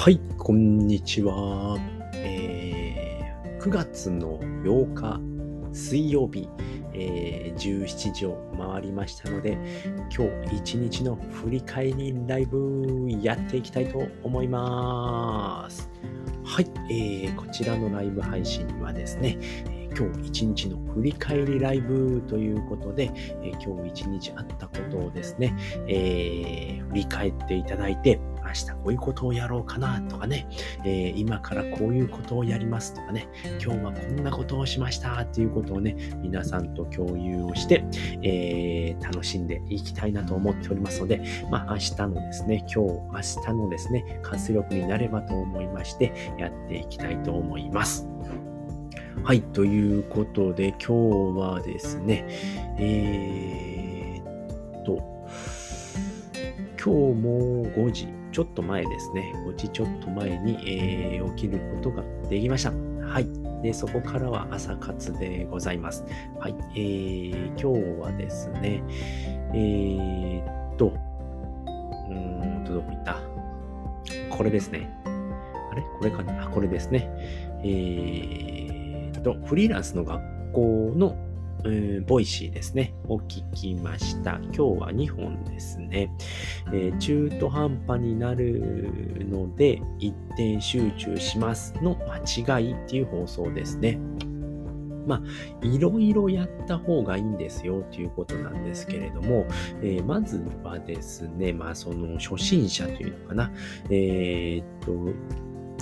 はい、こんにちは。えー、9月の8日水曜日、えー、17時を回りましたので、今日一日の振り返りライブやっていきたいと思います。はい、えー、こちらのライブ配信はですね、今日一日の振り返りライブということで、えー今日一日あったことをですね、えー振り返っていただいて、明日こういうことをやろうかなとかね、えー今からこういうことをやりますとかね、今日はこんなことをしましたっていうことをね、皆さんと共有をして、えー楽しんでいきたいなと思っておりますので、まあ明日のですね、今日、明日のですね、活力になればと思いまして、やっていきたいと思います。はい、ということで今日はですね、えーっと、今日も5時ちょっと前ですね、5時ちょっと前に、えー起きることができました。はい。で、そこからは朝活でございます。はい。えー、今日はですね、えーっと、うーんと、どこ行った？これですね。あれ？これかな？あこれですね。えーっと、フリーランスの学校の、えーボイシーですね。を聞きました。今日は2本ですね。えー中途半端になるので一点集中しますの間違いっていう放送ですね。まあ、いろいろやった方がいいんですよということなんですけれども、えーまずはですね、まあ、その初心者というのかな、えーっと、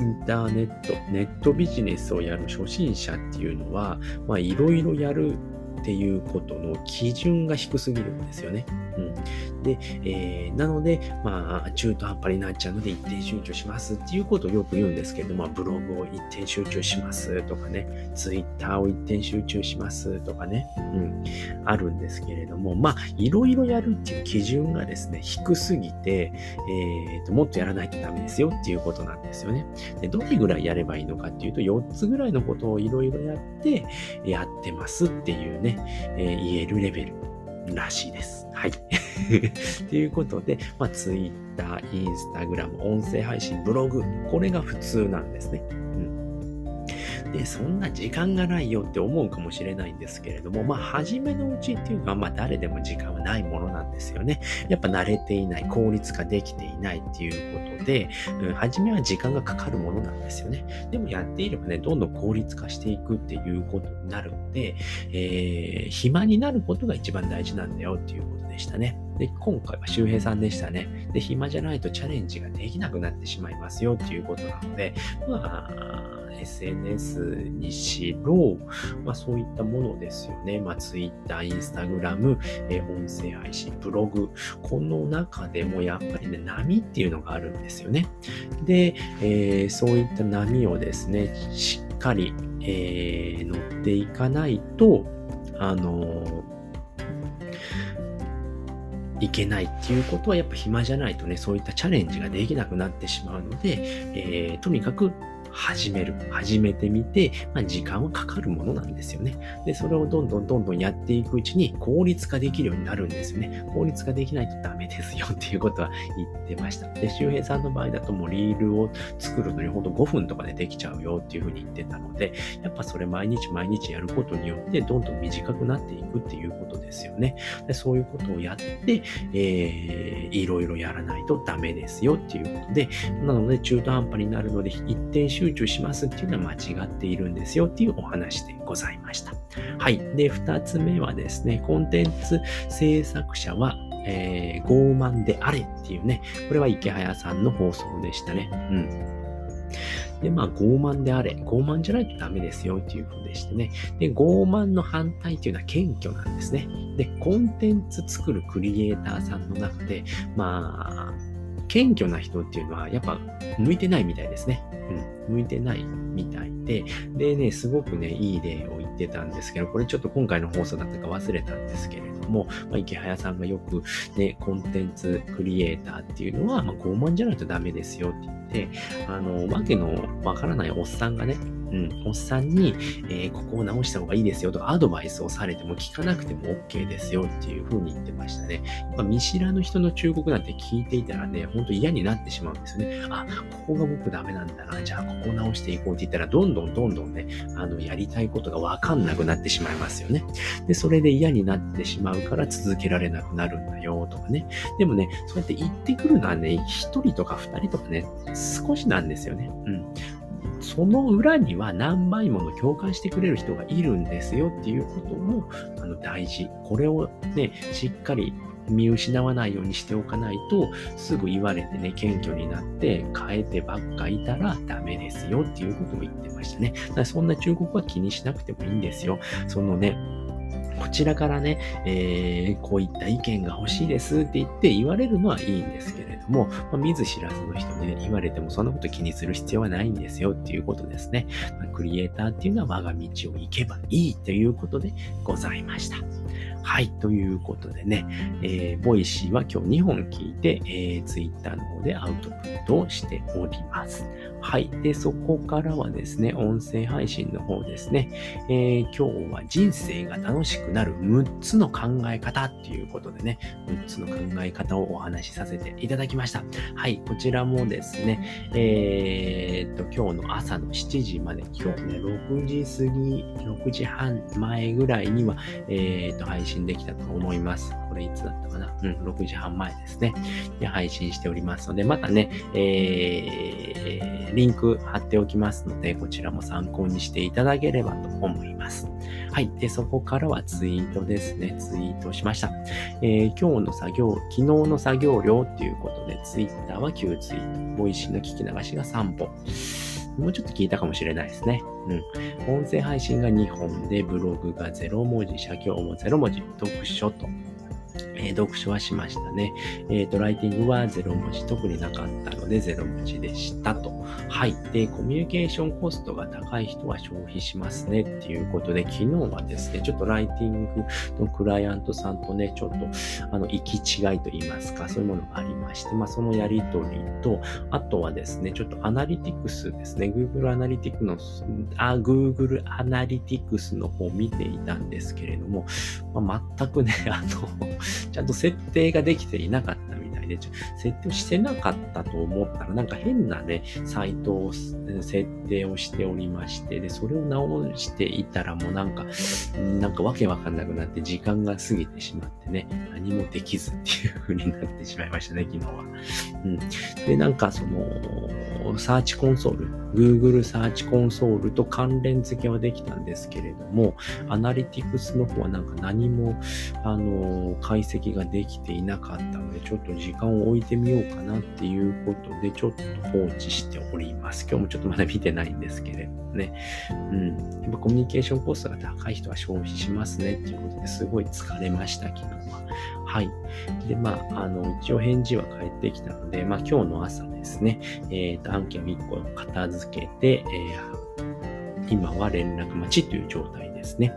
インターネット、ネットビジネスをやる初心者っていうのは、まあ、いろいろやるっていうことの基準が低すぎるんですよね。うん。で、えーなので、まあ、中途半端になっちゃうので一点集中しますっていうことをよく言うんですけど、まあブログを一点集中しますとかね、ツイッターを一点集中しますとかね、うん、あるんですけれども、まあ、いろいろやるっていう基準がですね、低すぎて、えーと、もっとやらないとダメですよっていうことなんですよね。で、どれぐらいやればいいのかっていうと、4つぐらいのことをいろいろやって、やってますっていうね、えー言えるレベルらしいです。はい。ということで、まあ、Twitter、Instagram、音声配信、ブログ、これが普通なんですね。うん。で、そんな時間がないよって思うかもしれないんですけれども、まあ、初めのうちっていうか、まあ、誰でも時間はないものなんですよね。やっぱ慣れていない、効率化できていないっていうことで、うん、初めは時間がかかるものなんですよね。でもやっていればね、どんどん効率化していくっていうことになるので、えー暇になることが一番大事なんだよっていうことでしたね。で、今回は周平さんでしたね。で、暇じゃないとチャレンジができなくなってしまいますよっていうことなので、まあ、SNS にしろ、まあそういったものですよね。まあ Twitter、Instagram、え音声配信、ブログ、この中でもやっぱりね、波っていうのがあるんですよね。で、えーそういった波をですね、しっかり、えー乗っていかないと、あのいけないっていうことはやっぱ暇じゃないとね、そういったチャレンジができなくなってしまうので、えーとにかく始める。始めてみて、まあ、時間はかかるものなんですよね。で、それをどんどんどんどんやっていくうちに効率化できるようになるんですよね。効率化できないとダメですよっていうことは言ってました。で、周平さんの場合だともうリールを作るのにほんと5分とかでできちゃうよっていうふうに言ってたので、やっぱそれ毎日毎日やることによってどんどん短くなっていくっていうことですよね。でそういうことをやって、えー、いろいろやらないとダメですよっていうことで、なので中途半端になるので一点集中しますっていうのは間違っているんですよっていうお話でございました。はい。で、二つ目はですね、コンテンツ制作者は、えー傲慢であれっていうね、これは池早さんの放送でしたね。うん。で、まあ、傲慢であれ。傲慢じゃないとダメですよっていう風でしてね。で、傲慢の反対っていうのは謙虚なんですね。で、コンテンツ作るクリエイターさんの中で、まあ、謙虚な人っていうのはやっぱ向いてないみたいですね。うん、向いてないみたいで、でね、すごくね、いい例を言ってたんですけど、これちょっと今回の放送だったか忘れたんですけれども、まあ、池早さんがよくね、コンテンツクリエイターっていうのは、まあ、傲慢じゃないとダメですよって言って、あの、わけのわからないおっさんがね、うん、おっさんに、えー、ここを直した方がいいですよとかアドバイスをされても聞かなくても OK ですよっていう風に言ってましたね。まあ、見知らぬ人の忠告なんて聞いていたらね、ほんと嫌になってしまうんですよね。あ、ここが僕ダメなんだな。じゃあここを直していこうって言ったら、どんどんどんどんね、あの、やりたいことがわかんなくなってしまいますよね。で、それで嫌になってしまうから続けられなくなるんだよとかね。でもね、そうやって言ってくるのはね、一人とか二人とかね、少しなんですよね。うん。その裏には何倍もの共感してくれる人がいるんですよっていうこともあの大事。これをね、しっかり見失わないようにしておかないと、すぐ言われてね、謙虚になって変えてばっかいたらダメですよっていうことを言ってましたね。だからそんな忠告は気にしなくてもいいんですよ。そのね、こちらからね、えー、こういった意見が欲しいですって言って言われるのはいいんですけれども、まあ、見ず知らずの人にね、言われてもそんなこと気にする必要はないんですよっていうことですね。まあ、クリエイターっていうのは我が道を行けばいいということでございました。はい。ということでね、えー、ボイシーは今日2本聞いて、えー、ツイッターの方でアウトプットをしております。はい。で、そこからはですね、音声配信の方ですね、えー、今日は人生が楽しくなる6つの考え方っていうことでね、6つの考え方をお話しさせていただきました。はい。こちらもですね、えー、っと、今日の朝の7時まで、今日ね、6時過ぎ、6時半前ぐらいには、えー、っと、配信できたと思います。これいつだったかな？うん、6時半前ですね。で、配信しておりますので、またね、えー、リンク貼っておきますので、こちらも参考にしていただければと思います。はい。で、そこからはツイートですね。ツイートしました。えー、今日の作業、昨日の作業量っていうことで、ツイッターは9ツイート、ボイシーの聞き流しが3本。もうちょっと聞いたかもしれないですね。うん。音声配信が2本で、ブログが0文字、写経も0文字、読書とえー、読書はしましたね。えっ、ー、と、ライティングは0文字、特になかったので0文字でしたと。はい。で、コミュニケーションコストが高い人は消費しますねっていうことで、昨日はですね、ちょっとライティングのクライアントさんとね、ちょっと、あの、行き違いと言いますか、そういうものがありまして、まあ、そのやりとりと、あとはですね、ちょっとアナリティクスですね、Google アナリティクの、あ、Google アナリティクスの方を見ていたんですけれども、まあ、全くね、あの、ちゃんと設定ができていなかった。みたいで、設定をしてなかったと思ったら、なんか変なね、サイトを設定をしておりまして、で、それを直していたらもうなんか、なんかわけわかんなくなって時間が過ぎてしまってね、何もできずっていう風になってしまいましたね、昨日は。うん。で、なんかその、サーチコンソール、Google サーチコンソールと関連付けはできたんですけれども、アナリティクスの方はなんか何も、あの、解析ができていなかったので、ちょっと時間を置いてみようかなっていうことで、ちょっと放置しております。今日もちょっとまだ見てないんですけれどもね。うん。やっぱコミュニケーションコストが高い人は消費しますねっていうことですごい疲れました、昨日は。はい。で、まあ、あの、一応返事は返ってきたので、まあ、今日の朝ですね、えっ、ー、と、案件を1個片付けて、えー、今は連絡待ちという状態ですね。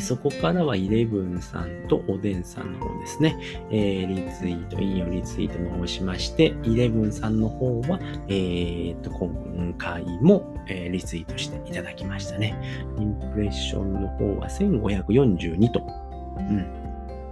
そこからはイレブンさんとおでんさんの方ですね、えー、リツイート、引用リツイートの方をしまして、イレブンさんの方は、えー、と、今回も、えー、リツイートしていただきましたね。インプレッションの方は1542と。うん。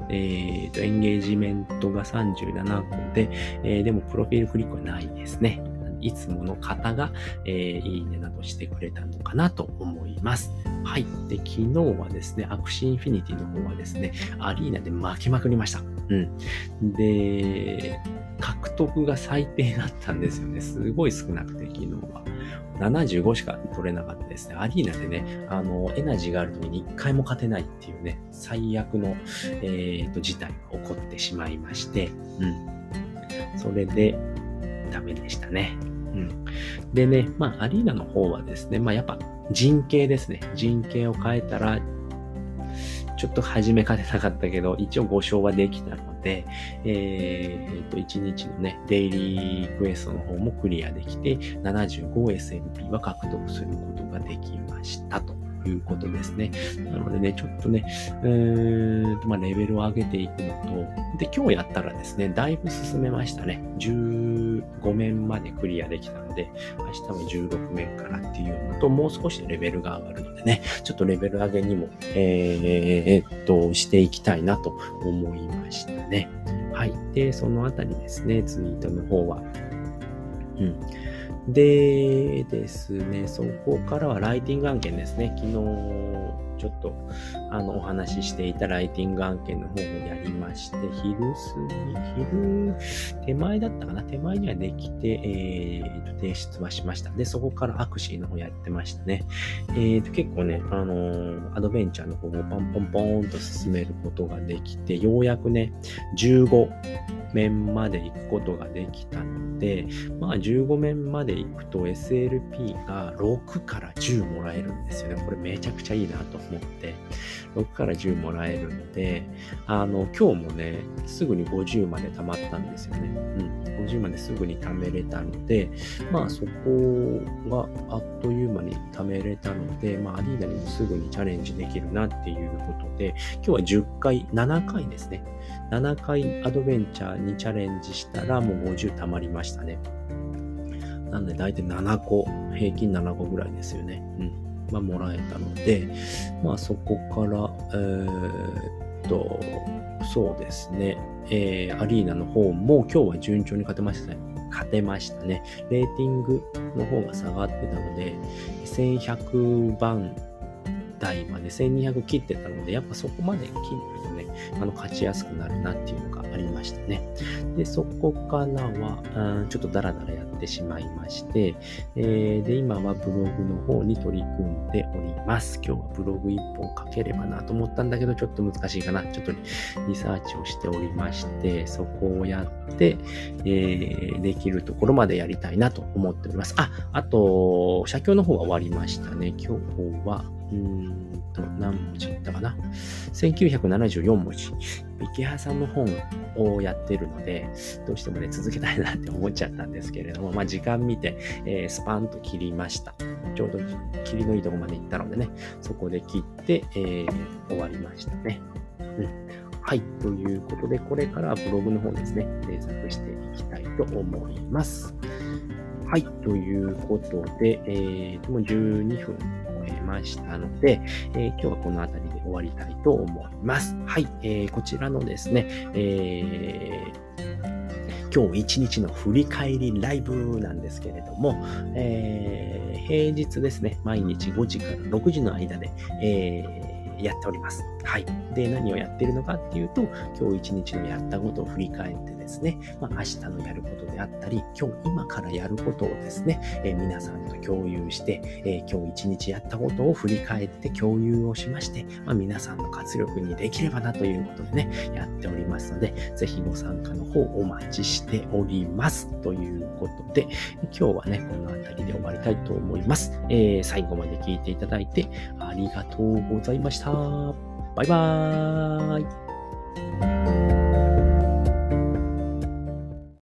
えー、と、エンゲージメントが37個で、えー、でもプロフィールクリックはないですね。いつもの方が、えー、いいねなどしてくれたのかなと思います。はい。で、昨日はですね、アクシーインフィニティの方はですね、アリーナで負けまくりました。うん。で、獲得が最低だったんですよね。すごい少なくて、昨日は。75しか取れなかったですね。アリーナでね、あの、エナジーがある時に一回も勝てないっていうね、最悪の、えー、と、事態が起こってしまいまして、うん。それで、ダメでしたね。うん。でね、まあ、アリーナの方はですね、まあ、やっぱ人形ですね。人形を変えたら、ちょっと始めかねなかったけど、一応5勝はできたので、えー、っと、1日のね、デイリークエストの方もクリアできて、75SLP は獲得することができましたと。いうことですね。なのでね、ちょっとね、えーとまあ、レベルを上げていくのと、で、今日やったらですね、だいぶ進めましたね。15面までクリアできたので、明日は16面からっていうのと、もう少しレベルが上がるのでね、ちょっとレベル上げにも、えー、っと、していきたいなと思いましたね。はい。で、そのあたりですね、ツイートの方は。うん。でですね、そこからはライティング案件ですね。昨日、ちょっと、あの、お話ししていたライティング案件の方をやりまして、昼過ぎ、昼、手前だったかな？手前にはできて、えー、と、提出はしました。で、そこからアクシーの方やってましたね。えー、と、結構ね、あのー、アドベンチャーの方をポンポンポーンと進めることができて、ようやくね、15、面まで行くことができたので、まあ15面まで行くと SLP が6から10もらえるんですよね。これめちゃくちゃいいなと思って、6から10もらえるので、あの、今日もね、すぐに50まで貯まったんですよね。うん。50まですぐに貯めれたので、まあそこがあっという間に貯めれたので、まあアリーナにもすぐにチャレンジできるなっていうことで、今日は10回、7回ですね。7回アドベンチャーにチャレンジしたらもう50溜まりましたね。なんで大体7個、平均7個ぐらいですよね。うん。まあ、もらえたので、まあそこから、えー、っと、そうですね、えー、アリーナの方も今日は順調に勝てましたね。勝てましたね。レーティングの方が下がってたので、1100番台まで1200切ってたので、やっぱそこまで切るとね、あの、勝ちやすくなるなっていうのがありましたね。で、そこからは、ちょっとダラダラやってしまいまして、えー、で、今はブログの方に取り組んでおります。今日はブログ1本書ければなと思ったんだけど、ちょっと難しいかな。ちょっとリサーチをしておりまして、そこをやって、えー、できるところまでやりたいなと思っております。あ、あと、写経の方は終わりましたね。今日は、うんと、何文字いったかな ?1974 文字。池原さんの本をやってるので、どうしてもね、続けたいなって思っちゃったんですけれども、まあ、時間見て、えー、スパンと切りました。ちょうど切りのいいとこまで行ったのでね、そこで切って、えー、終わりましたね。うん。はい。ということで、これからブログの方ですね、制作していきたいと思います。はい。ということで、えー、もう12分ましたので、えー、今日はこの辺りで終わりたいと思います。はい、えー、こちらのですね、えー、今日一日の振り返りライブなんですけれども、えー、平日ですね、毎日5時から6時の間で、えー、やっております。はい。で、何をやってるのかっていうと、今日一日のやったことを振り返ってですね、まあ、明日のやることであったり、今日今からやることをですね、えー、皆さんと共有して、えー、今日一日やったことを振り返って共有をしまして、まあ、皆さんの活力にできればなということでね、やっておりますので、ぜひご参加の方お待ちしております。ということで、今日はね、この辺りで終わりたいと思います。えー、最後まで聞いていただいてありがとうございました。バイバーイ